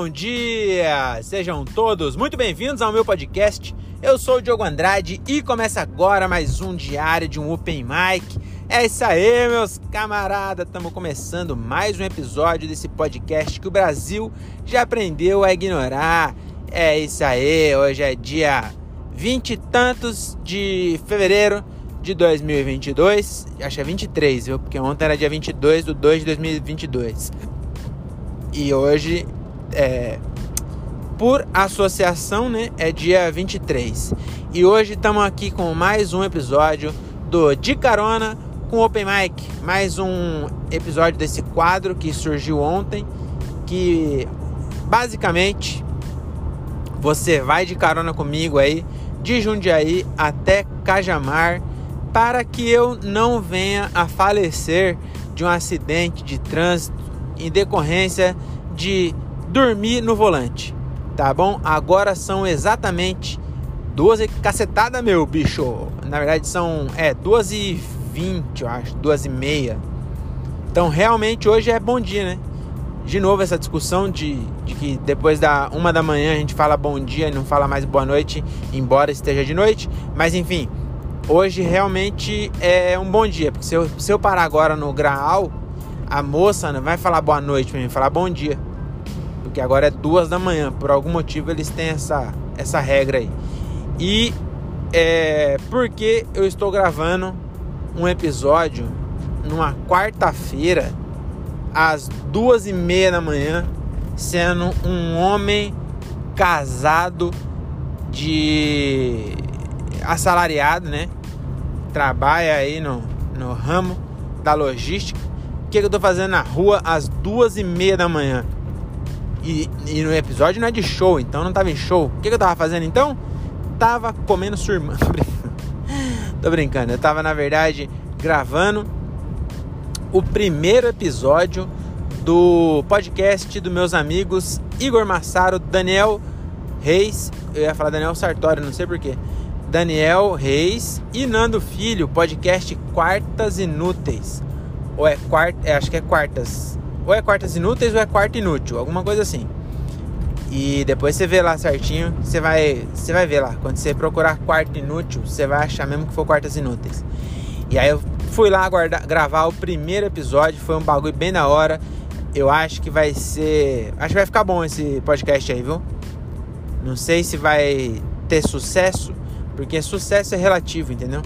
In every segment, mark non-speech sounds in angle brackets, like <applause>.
Bom dia! Sejam todos muito bem-vindos ao meu podcast. Eu sou o Diogo Andrade e começa agora mais um diário de um Open Mic. É isso aí, meus camaradas! Estamos começando mais um episódio desse podcast que o Brasil já aprendeu a ignorar. É isso aí, hoje é dia vinte e tantos de fevereiro de 2022. Acho que é 23, viu? Porque ontem era dia 22 de 2 de 2022. E hoje, é, por associação, né? É dia 23. E hoje estamos aqui com mais um episódio do De Carona com Open Mic. Mais um episódio desse quadro que surgiu ontem. Que basicamente você vai de carona comigo aí de Jundiaí até Cajamar para que eu não venha a falecer de um acidente de trânsito em decorrência de dormir no volante. Tá bom? Agora são exatamente duas e cacetada, meu bicho. Na verdade são é duas e vinte, eu acho, duas e meia. Então realmente hoje é bom dia, né? De novo essa discussão de, de que depois da uma da manhã a gente fala bom dia e não fala mais boa noite, embora esteja de noite. Mas enfim, hoje realmente é um bom dia, porque se eu, se eu parar agora no Graal, a moça não vai falar boa noite pra mim, vai falar bom dia. Porque agora é duas da manhã, por algum motivo eles têm essa, essa regra aí. E é porque eu estou gravando um episódio numa quarta-feira, às duas e meia da manhã, sendo um homem casado de assalariado, né? Trabalha aí no, no ramo da logística. O que, que eu tô fazendo na rua às duas e meia da manhã? E, e, no episódio não é de show, então não tava em show. O que, que eu tava fazendo então? Tava comendo sua irmã. <laughs> Tô brincando, eu tava na verdade gravando o primeiro episódio do podcast dos meus amigos Igor Massaro, Daniel Reis, eu ia falar Daniel Sartori, não sei porquê. Daniel Reis e Nando Filho, podcast Quartas Inúteis. Ou é quarta, é, acho que é quartas. Ou é quartas inúteis ou é quarta inútil, alguma coisa assim. E depois você vê lá certinho, você vai, você vai ver lá. Quando você procurar quarta inútil, você vai achar mesmo que for quartas inúteis. E aí eu fui lá guardar, gravar o primeiro episódio, foi um bagulho bem da hora. Eu acho que vai ser, acho que vai ficar bom esse podcast aí, viu? Não sei se vai ter sucesso, porque sucesso é relativo, entendeu?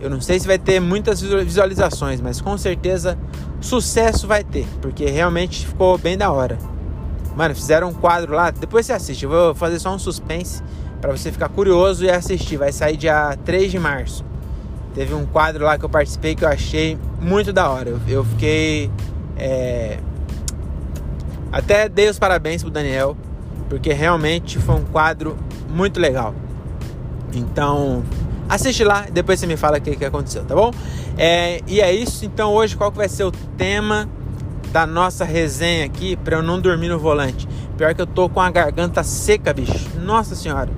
Eu não sei se vai ter muitas visualizações, mas com certeza sucesso vai ter, porque realmente ficou bem da hora. Mano, fizeram um quadro lá, depois você assiste. Eu vou fazer só um suspense para você ficar curioso e assistir. Vai sair dia 3 de março. Teve um quadro lá que eu participei que eu achei muito da hora. Eu, eu fiquei. É... Até dei os parabéns pro Daniel, porque realmente foi um quadro muito legal. Então, assiste lá, depois você me fala o que, que aconteceu, tá bom? É, e é isso, então hoje qual que vai ser o tema da nossa resenha aqui para eu não dormir no volante? Pior que eu tô com a garganta seca, bicho. Nossa senhora.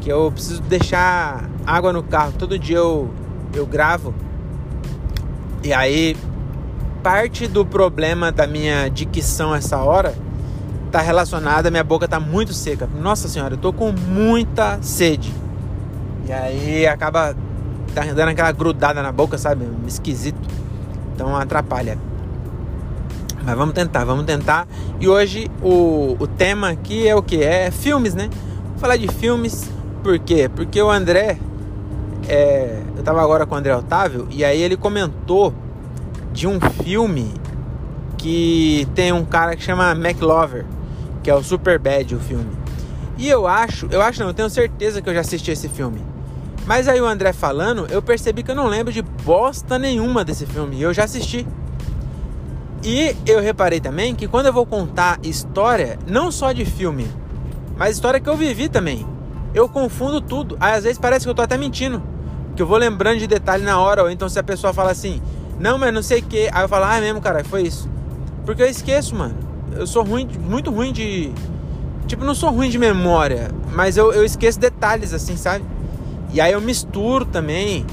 Que eu preciso deixar água no carro. Todo dia eu, eu gravo. E aí, parte do problema da minha dicção essa hora tá relacionada, minha boca tá muito seca. Nossa senhora, eu tô com muita sede. E aí acaba dando aquela grudada na boca, sabe? Esquisito. Então atrapalha. Mas vamos tentar, vamos tentar. E hoje o, o tema aqui é o que? É filmes, né? Vou falar de filmes, por quê? Porque o André, é, eu tava agora com o André Otávio, e aí ele comentou de um filme que tem um cara que chama McLover, que é o Super Bad, o filme. E eu acho, eu acho não, eu tenho certeza que eu já assisti esse filme. Mas aí o André falando, eu percebi que eu não lembro de bosta nenhuma desse filme. Eu já assisti. E eu reparei também que quando eu vou contar história, não só de filme, mas história que eu vivi também, eu confundo tudo. Aí às vezes parece que eu tô até mentindo. Que eu vou lembrando de detalhe na hora. Ou então se a pessoa fala assim, não, mas não sei o que. Aí eu falo, ah, é mesmo, cara, foi isso. Porque eu esqueço, mano. Eu sou ruim, muito ruim de. Tipo, não sou ruim de memória, mas eu, eu esqueço detalhes, assim, sabe? E aí eu misturo também.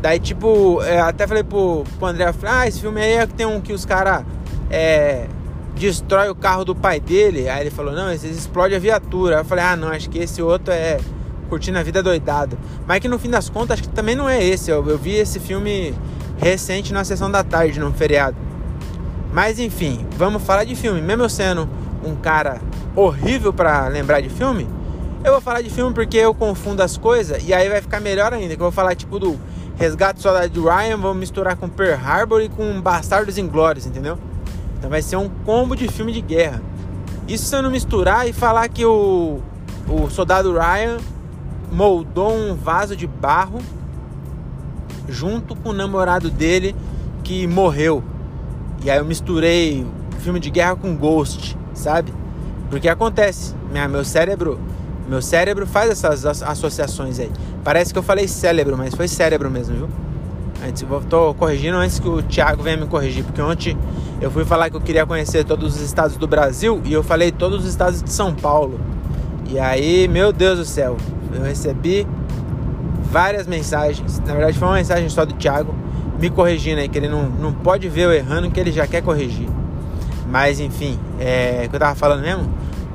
Daí, tipo, é, até falei pro, pro André, falei, ah, esse filme aí é que tem um que os caras é, destrói o carro do pai dele. Aí ele falou: Não, esse explode a viatura. Aí eu falei: Ah, não, acho que esse outro é curtindo a vida doidado. Mas que no fim das contas, acho que também não é esse. Eu, eu vi esse filme recente na sessão da tarde, num feriado. Mas enfim, vamos falar de filme. Mesmo eu sendo um cara horrível para lembrar de filme, eu vou falar de filme porque eu confundo as coisas e aí vai ficar melhor ainda. Que eu vou falar tipo do Resgate Soldado de Ryan, vou misturar com Pearl Harbor e com Bastardos Inglórios, entendeu? Então vai ser um combo de filme de guerra. Isso se eu não misturar e falar que o, o soldado Ryan moldou um vaso de barro junto com o namorado dele que morreu. E aí eu misturei filme de guerra com Ghost, sabe? Porque acontece, minha, meu cérebro, meu cérebro faz essas associações aí. Parece que eu falei cérebro, mas foi cérebro mesmo, viu? Antes, tô corrigindo antes que o Thiago venha me corrigir, porque ontem eu fui falar que eu queria conhecer todos os estados do Brasil e eu falei todos os estados de São Paulo. E aí, meu Deus do céu, eu recebi várias mensagens. Na verdade, foi uma mensagem só do Thiago me corrigindo aí, que ele não, não pode ver eu errando, que ele já quer corrigir. Mas enfim, é o que eu tava falando mesmo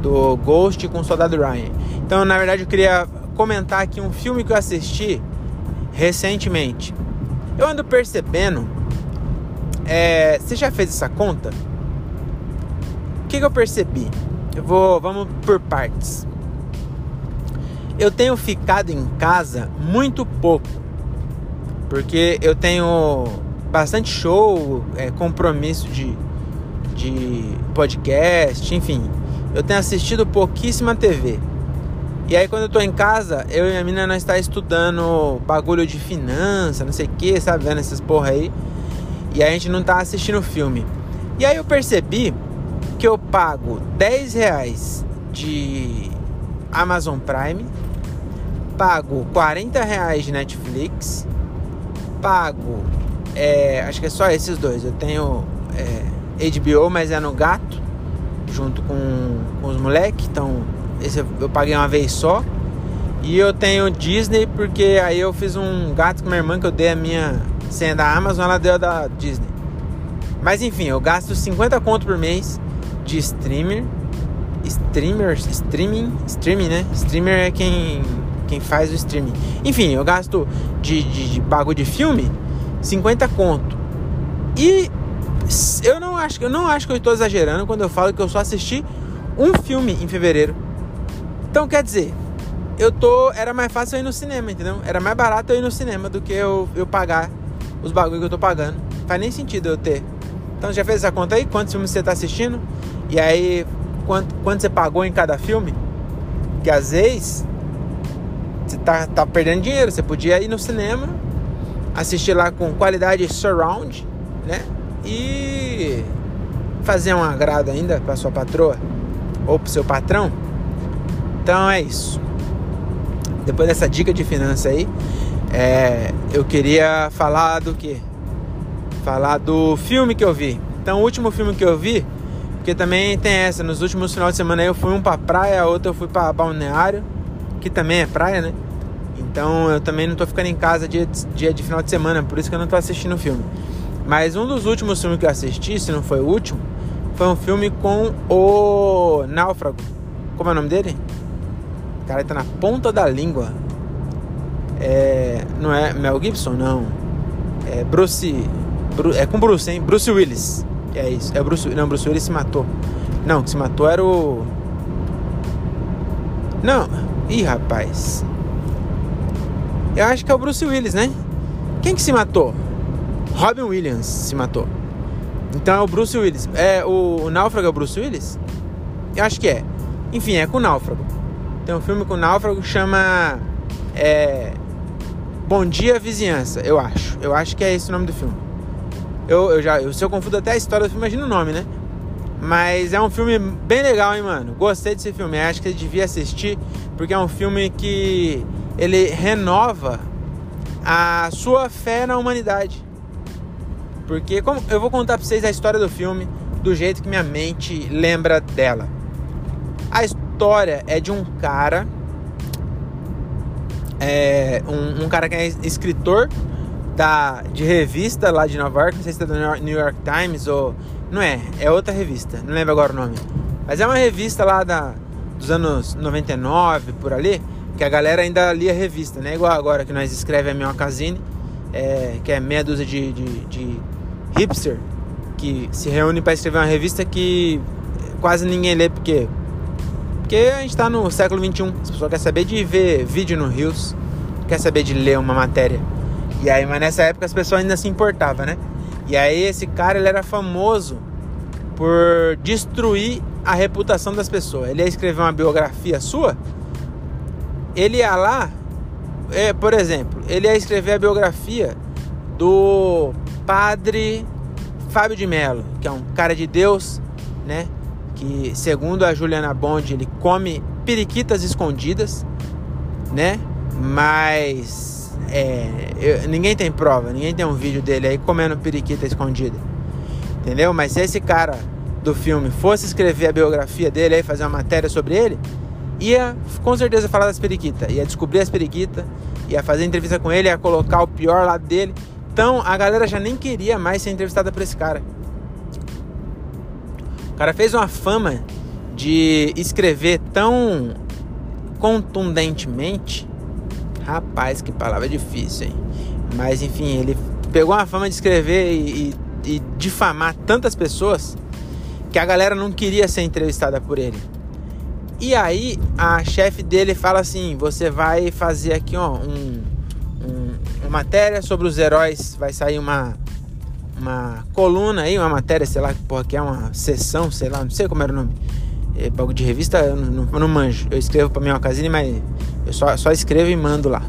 do Ghost com o Soldado Ryan. Então, na verdade, eu queria comentar aqui um filme que eu assisti recentemente. Eu ando percebendo. É, você já fez essa conta? O que, que eu percebi? Eu vou. Vamos por partes eu tenho ficado em casa muito pouco, porque eu tenho bastante show, é, compromisso de, de podcast, enfim, eu tenho assistido pouquíssima TV. E aí quando eu tô em casa, eu e a menina nós está estudando bagulho de finança, não sei o que, sabe, vendo essas porra aí. E a gente não tá assistindo filme. E aí eu percebi que eu pago 10 reais de Amazon Prime, pago 40 reais de Netflix, pago, é, acho que é só esses dois. Eu tenho é, HBO, mas é no gato, junto com, com os moleques, então esse eu paguei uma vez só. E eu tenho Disney, porque aí eu fiz um gato com minha irmã que eu dei a minha senha da Amazon, ela deu a da Disney. Mas enfim, eu gasto 50 conto por mês de streamer. Streamers, streaming, streaming, né? Streamer é quem quem faz o streaming. Enfim, eu gasto de, de, de bagulho de filme 50 conto. E eu não acho, eu não acho que eu estou exagerando quando eu falo que eu só assisti um filme em fevereiro. Então quer dizer, eu tô. Era mais fácil eu ir no cinema, entendeu? Era mais barato eu ir no cinema do que eu, eu pagar os bagulhos que eu tô pagando. Faz nem sentido eu ter. Então já fez essa conta aí? Quantos filmes você tá assistindo? E aí, quanto, quanto você pagou em cada filme? Que às vezes você tá, tá perdendo dinheiro. Você podia ir no cinema, assistir lá com qualidade surround, né? E fazer um agrado ainda para sua patroa ou para seu patrão. Então é isso. Depois dessa dica de finança aí, é, eu queria falar do que? Falar do filme que eu vi. Então, o último filme que eu vi, porque também tem essa, nos últimos finais de semana eu fui um pra praia, outro eu fui pra balneário que também é praia, né? Então eu também não tô ficando em casa dia, dia de final de semana, por isso que eu não tô assistindo o filme. Mas um dos últimos filmes que eu assisti, se não foi o último, foi um filme com o Náufrago. Como é o nome dele? O cara tá na ponta da língua. É, não é Mel Gibson, não. É Bruce. é com Bruce, hein? Bruce Willis. É isso. É Bruce. Não, Bruce Willis se matou. Não, que se matou era o. Não. Ih, rapaz. Eu acho que é o Bruce Willis, né? Quem que se matou? Robin Williams se matou. Então é o Bruce Willis. É o, o Náufrago é o Bruce Willis? Eu acho que é. Enfim, é com o Náufrago. Tem um filme com o Náufrago que chama é, Bom Dia Vizinhança, eu acho. Eu acho que é esse o nome do filme. Eu, eu já, eu, se eu confundo até a história do filme, imagina o nome, né? Mas é um filme bem legal, hein, mano? Gostei desse filme. Acho que você devia assistir, porque é um filme que ele renova a sua fé na humanidade. Porque como eu vou contar para vocês a história do filme do jeito que minha mente lembra dela. A história é de um cara, é, um, um cara que é escritor da, de revista lá de Nova York, não sei se é do New York Times ou Não é, é outra revista, não lembro agora o nome. Mas é uma revista lá da, dos anos 99, por ali, que a galera ainda lia revista, né? Igual agora que nós escreve a minha casine, é, que é meia dúzia de, de, de hipster que se reúne para escrever uma revista que quase ninguém lê, porque porque a gente está no século 21, as pessoas querem saber de ver vídeo no Rios, quer saber de ler uma matéria. E aí, mas nessa época as pessoas ainda se importavam, né? E aí esse cara ele era famoso por destruir a reputação das pessoas. Ele ia escrever uma biografia sua, ele ia lá, é, por exemplo, ele ia escrever a biografia do padre Fábio de Mello, que é um cara de Deus, né? Que segundo a Juliana Bond, ele come periquitas escondidas, né? Mas é, eu, ninguém tem prova, ninguém tem um vídeo dele aí comendo periquita escondida. Entendeu? Mas se esse cara do filme fosse escrever a biografia dele aí, fazer uma matéria sobre ele, ia com certeza falar das periquitas, ia descobrir as periquitas, ia fazer entrevista com ele, ia colocar o pior lado dele. Então a galera já nem queria mais ser entrevistada por esse cara. O cara fez uma fama de escrever tão contundentemente. Rapaz, que palavra difícil, hein? Mas enfim, ele pegou uma fama de escrever e, e, e difamar tantas pessoas que a galera não queria ser entrevistada por ele. E aí a chefe dele fala assim: você vai fazer aqui ó, um, matéria sobre os heróis, vai sair uma, uma coluna aí, uma matéria, sei lá porra que é, uma sessão, sei lá, não sei como era o nome. É, bagulho de revista eu não, não manjo. Eu escrevo pra minha ocasião, mas eu só, só escrevo e mando lá.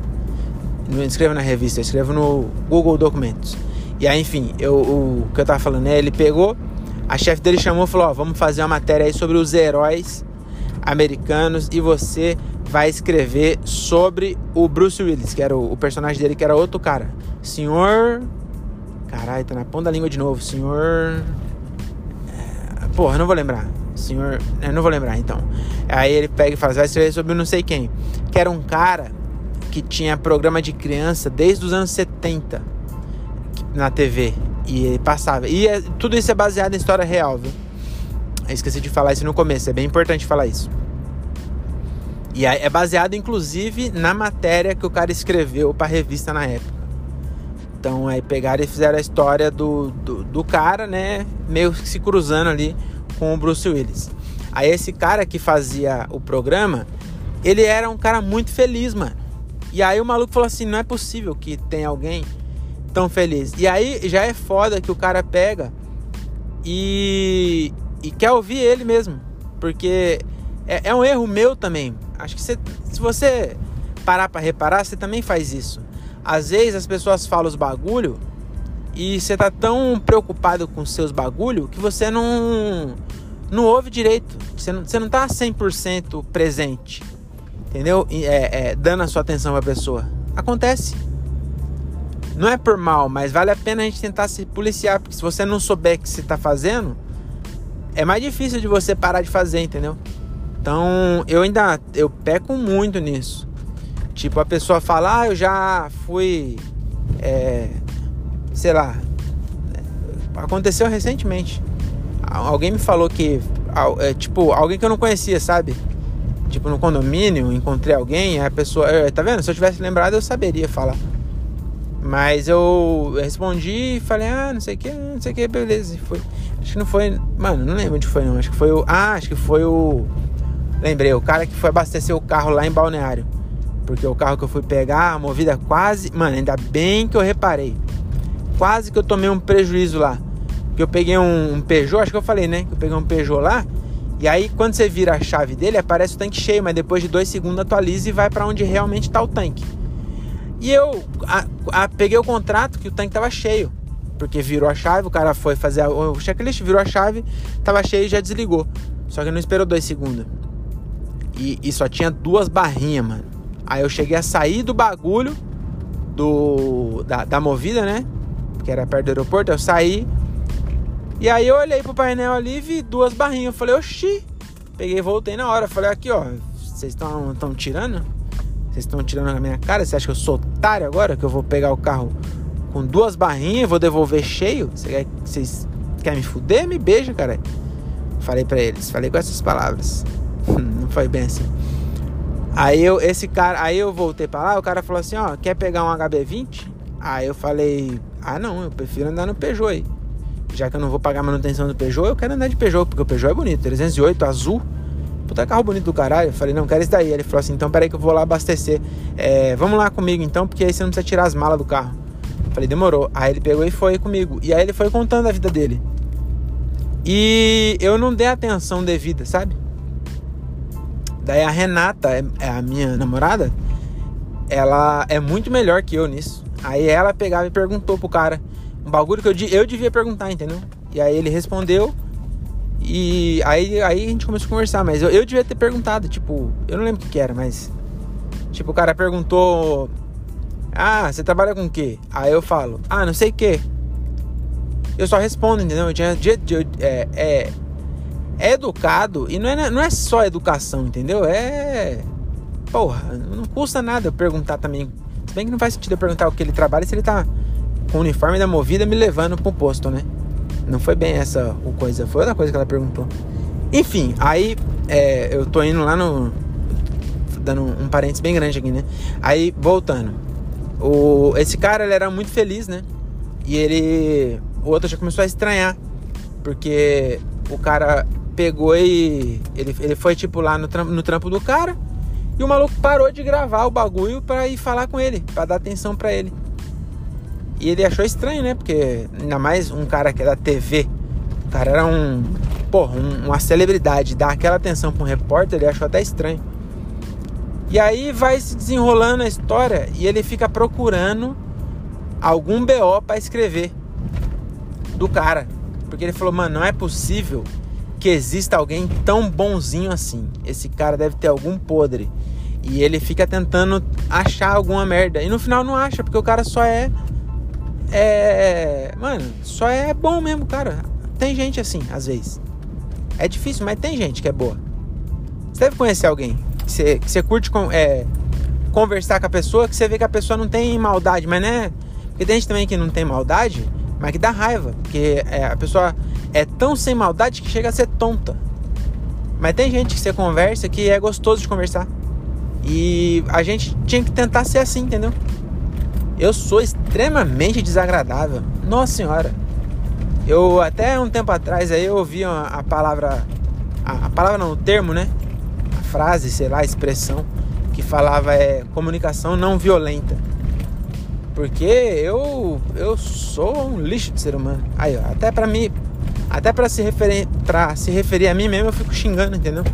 Não escrevo na revista, eu escrevo no Google Documentos. E aí, enfim, eu, o, que eu tava falando é, ele pegou a chefe dele chamou e falou: Ó, vamos fazer uma matéria aí sobre os heróis americanos e você vai escrever sobre o Bruce Willis, que era o, o personagem dele, que era outro cara. Senhor. Caralho, tá na ponta da língua de novo. Senhor. É, porra, não vou lembrar. Senhor. Eu não vou lembrar então. Aí ele pega e fala: vai escrever sobre não sei quem. Que era um cara que tinha programa de criança desde os anos 70 na TV. E ele passava. E é, tudo isso é baseado em história real, viu? Eu esqueci de falar isso no começo, é bem importante falar isso. E é baseado, inclusive, na matéria que o cara escreveu para revista na época. Então, aí pegaram e fizeram a história do, do, do, cara, né? Meio que se cruzando ali com o Bruce Willis. Aí, esse cara que fazia o programa, ele era um cara muito feliz, mano. E aí, o maluco falou assim: não é possível que tenha alguém tão feliz. E aí já é foda que o cara pega e, e quer ouvir ele mesmo. Porque é, é um erro meu também. Acho que você, se você parar para reparar, você também faz isso. Às vezes as pessoas falam os bagulho e você tá tão preocupado com seus bagulho que você não não ouve direito. Você não, você não tá 100% presente. Entendeu? É, é, dando a sua atenção pra pessoa. Acontece. Não é por mal, mas vale a pena a gente tentar se policiar, porque se você não souber o que você está fazendo, é mais difícil de você parar de fazer, entendeu? Então, eu ainda eu peco muito nisso. Tipo, a pessoa fala, ah, eu já fui, é, sei lá, aconteceu recentemente. Alguém me falou que, é, tipo, alguém que eu não conhecia, sabe? Tipo, no condomínio, encontrei alguém, a pessoa, tá vendo? Se eu tivesse lembrado, eu saberia falar. Mas eu respondi e falei, ah, não sei o que, não sei o que, beleza. Foi. Acho que não foi. Mano, não lembro onde foi não. Acho que foi o. Ah, acho que foi o. Lembrei, o cara que foi abastecer o carro lá em Balneário. Porque o carro que eu fui pegar, a movida quase. Mano, ainda bem que eu reparei. Quase que eu tomei um prejuízo lá. Porque eu peguei um, um Peugeot, acho que eu falei, né? Que eu peguei um Peugeot lá. E aí, quando você vira a chave dele, aparece o tanque cheio, mas depois de dois segundos atualiza e vai para onde realmente tá o tanque. E eu a, a, peguei o contrato que o tanque tava cheio. Porque virou a chave, o cara foi fazer a, o checklist, virou a chave, tava cheio e já desligou. Só que não esperou dois segundos. E, e só tinha duas barrinhas, mano. Aí eu cheguei a sair do bagulho do da, da movida, né? Que era perto do aeroporto. Eu saí. E aí eu olhei pro painel ali e vi duas barrinhas. Eu falei, oxi. Peguei voltei na hora. Falei, aqui, ó. Vocês estão tirando? Vocês estão tirando na minha cara? Você acha que eu sou otário agora? Que eu vou pegar o carro com duas barrinhas vou devolver cheio? Vocês quer me fuder? Me beija, cara. Falei para eles, falei com essas palavras. Não <laughs> foi assim. Aí eu, esse cara, aí eu voltei para lá, o cara falou assim, ó, quer pegar um HB20? Aí eu falei, ah não, eu prefiro andar no Peugeot aí. Já que eu não vou pagar manutenção do Peugeot, eu quero andar de Peugeot, porque o Peugeot é bonito, 308 azul. Puta carro bonito do caralho. Eu falei, não, quero esse daí. Ele falou assim, então peraí que eu vou lá abastecer. É, vamos lá comigo então, porque aí você não precisa tirar as malas do carro. Eu falei, demorou. Aí ele pegou e foi comigo. E aí ele foi contando a vida dele. E eu não dei atenção devida, sabe? Daí a Renata, é, é a minha namorada, ela é muito melhor que eu nisso. Aí ela pegava e perguntou pro cara um bagulho que eu, eu devia perguntar, entendeu? E aí ele respondeu. E aí, aí a gente começou a conversar, mas eu, eu devia ter perguntado, tipo, eu não lembro o que, que era, mas. Tipo, o cara perguntou. Ah, você trabalha com o quê? Aí eu falo, ah, não sei o quê. Eu só respondo, entendeu? Eu tinha, é, é, é educado e não é, não é só educação, entendeu? É. Porra, não custa nada eu perguntar também. Se bem que não faz sentido eu perguntar o que ele trabalha se ele tá com o uniforme da movida me levando pro posto, né? Não foi bem essa o coisa, foi outra coisa que ela perguntou. Enfim, aí é, eu tô indo lá no. Dando um parênteses bem grande aqui, né? Aí, voltando. O, esse cara, ele era muito feliz, né? E ele. O outro já começou a estranhar. Porque o cara pegou e. Ele, ele foi, tipo, lá no trampo, no trampo do cara. E o maluco parou de gravar o bagulho pra ir falar com ele, pra dar atenção pra ele. E ele achou estranho, né? Porque ainda mais um cara que é da TV. O cara era um. Porra, um, uma celebridade. Dar aquela atenção pra um repórter, ele achou até estranho. E aí vai se desenrolando a história e ele fica procurando algum BO para escrever do cara. Porque ele falou, mano, não é possível que exista alguém tão bonzinho assim. Esse cara deve ter algum podre. E ele fica tentando achar alguma merda. E no final não acha, porque o cara só é é. Mano, só é bom mesmo, cara. Tem gente assim, às vezes. É difícil, mas tem gente que é boa. Você deve conhecer alguém que você, que você curte com, é, conversar com a pessoa, que você vê que a pessoa não tem maldade, mas né? Porque tem gente também que não tem maldade, mas que dá raiva. Porque é, a pessoa é tão sem maldade que chega a ser tonta. Mas tem gente que você conversa que é gostoso de conversar. E a gente tinha que tentar ser assim, entendeu? Eu sou extremamente desagradável. Nossa senhora. Eu até um tempo atrás aí eu ouvi a, palavra a, a, palavra não, o termo, né? A frase, sei lá, a expressão que falava é comunicação não violenta. Porque eu eu sou um lixo de ser humano. Aí, ó, até para mim, até para se referir para se referir a mim mesmo eu fico xingando, entendeu?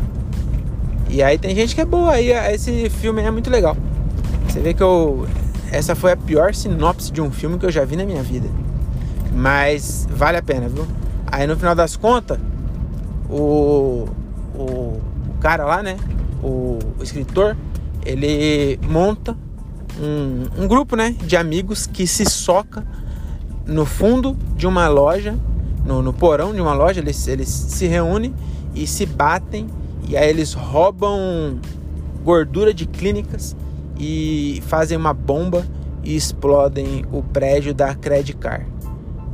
E aí tem gente que é boa aí, esse filme é muito legal. Você vê que eu essa foi a pior sinopse de um filme que eu já vi na minha vida. Mas vale a pena, viu? Aí no final das contas, o, o, o cara lá, né? O, o escritor, ele monta um, um, grupo, né? De amigos que se soca no fundo de uma loja, no, no porão de uma loja. Eles, eles se reúnem e se batem. E aí eles roubam gordura de clínicas e fazem uma bomba e explodem o prédio da Credit Car.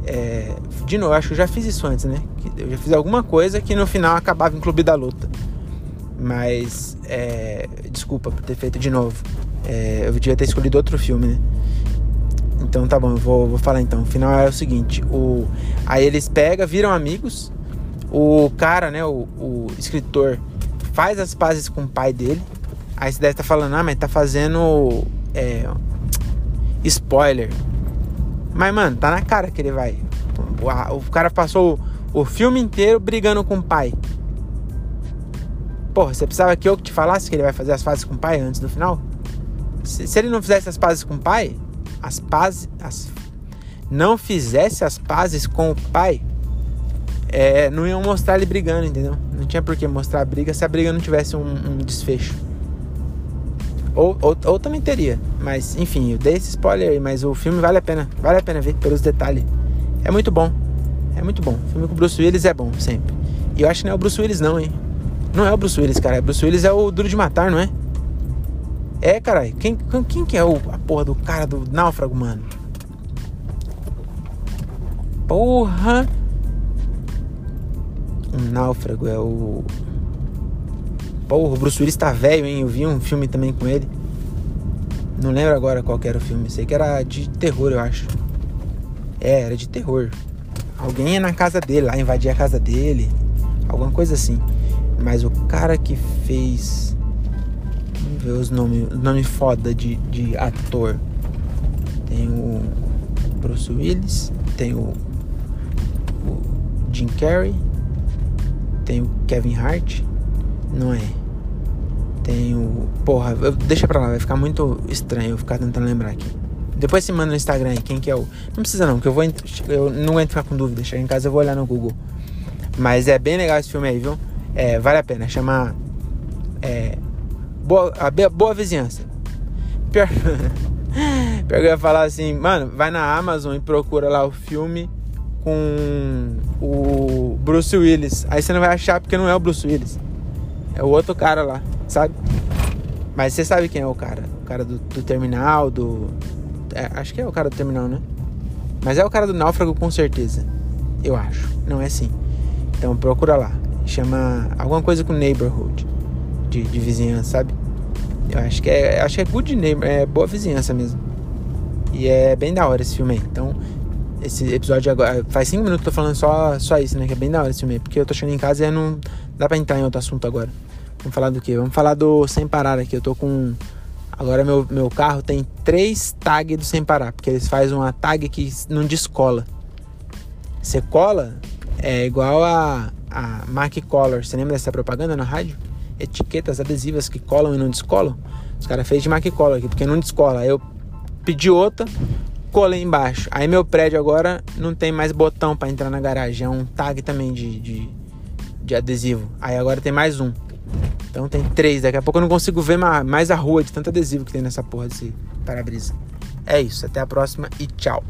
É, de novo, acho que eu já fiz isso antes, né? Eu já fiz alguma coisa que no final acabava em Clube da Luta. Mas, é, desculpa por ter feito de novo. É, eu devia ter escolhido outro filme, né? Então tá bom, eu vou, vou falar então. O final é o seguinte: o, aí eles pegam, viram amigos. O cara, né, o, o escritor, faz as pazes com o pai dele, Aí você deve estar tá falando, ah, mas tá fazendo é, spoiler. Mas, mano, tá na cara que ele vai. O, o cara passou o, o filme inteiro brigando com o pai. Porra, você precisava que eu te falasse que ele vai fazer as fases com o pai antes do final? Se, se ele não fizesse as pazes com o pai, as pazes. As, não fizesse as pazes com o pai, é, não iam mostrar ele brigando, entendeu? Não tinha por que mostrar a briga se a briga não tivesse um, um desfecho. Ou, ou, ou, também teria. Mas, enfim, eu dei esse spoiler aí, mas o filme vale a pena. Vale a pena ver pelos detalhes. É muito bom. É muito bom. O filme com o Bruce Willis é bom, sempre. E eu acho que não é o Bruce Willis, não, hein? Não é o Bruce Willis, cara. O Bruce Willis é o Duro de Matar, não é? É, caralho. Quem, quem que é o, a porra do cara do náufrago, mano? Porra! um náufrago, é o. Porra, o Bruce Willis tá velho, hein? Eu vi um filme também com ele. Não lembro agora qual era o filme. Sei que era de terror, eu acho. É, era de terror. Alguém ia na casa dele, lá invadia a casa dele. Alguma coisa assim. Mas o cara que fez. Ver os nomes nome foda de, de ator. Tem o Bruce Willis, tem o, o Jim Carrey, tem o Kevin Hart, não é? Tem o. Porra, eu, deixa pra lá, vai ficar muito estranho eu ficar tentando lembrar aqui. Depois se manda no Instagram aí quem que é o. Não precisa não, que eu vou. Eu não aguento ficar com dúvida. Chegar em casa eu vou olhar no Google. Mas é bem legal esse filme aí, viu? É, vale a pena. Chama. É. Boa, a boa vizinhança. Pior. <laughs> Pior que eu ia falar assim, mano, vai na Amazon e procura lá o filme com o Bruce Willis. Aí você não vai achar porque não é o Bruce Willis. É o outro cara lá, sabe? Mas você sabe quem é o cara? O cara do, do terminal, do. É, acho que é o cara do terminal, né? Mas é o cara do náufrago com certeza. Eu acho. Não é assim. Então procura lá. Chama alguma coisa com neighborhood. De, de vizinhança, sabe? Eu acho que é, acho que é good name, é boa vizinhança mesmo. E é bem da hora esse filme aí. Então, esse episódio agora. Faz 5 minutos que eu tô falando só, só isso, né? Que é bem da hora esse filme aí. Porque eu tô chegando em casa e não dá pra entrar em outro assunto agora. Vamos falar do que? Vamos falar do Sem Parar aqui. Eu tô com. Agora meu, meu carro tem três tags do Sem Parar. Porque eles fazem uma tag que não descola. Você cola, é igual a, a Mark Color. Você lembra dessa propaganda na rádio? Etiquetas adesivas que colam e não descolam. Os caras fez de Color aqui, porque não descola. Aí eu pedi outra, colei embaixo. Aí meu prédio agora não tem mais botão para entrar na garagem. É um tag também de, de, de, adesivo. Aí agora tem mais um. Então tem três. Daqui a pouco eu não consigo ver mais a rua de tanto adesivo que tem nessa porra desse para-brisa. É isso. Até a próxima e tchau.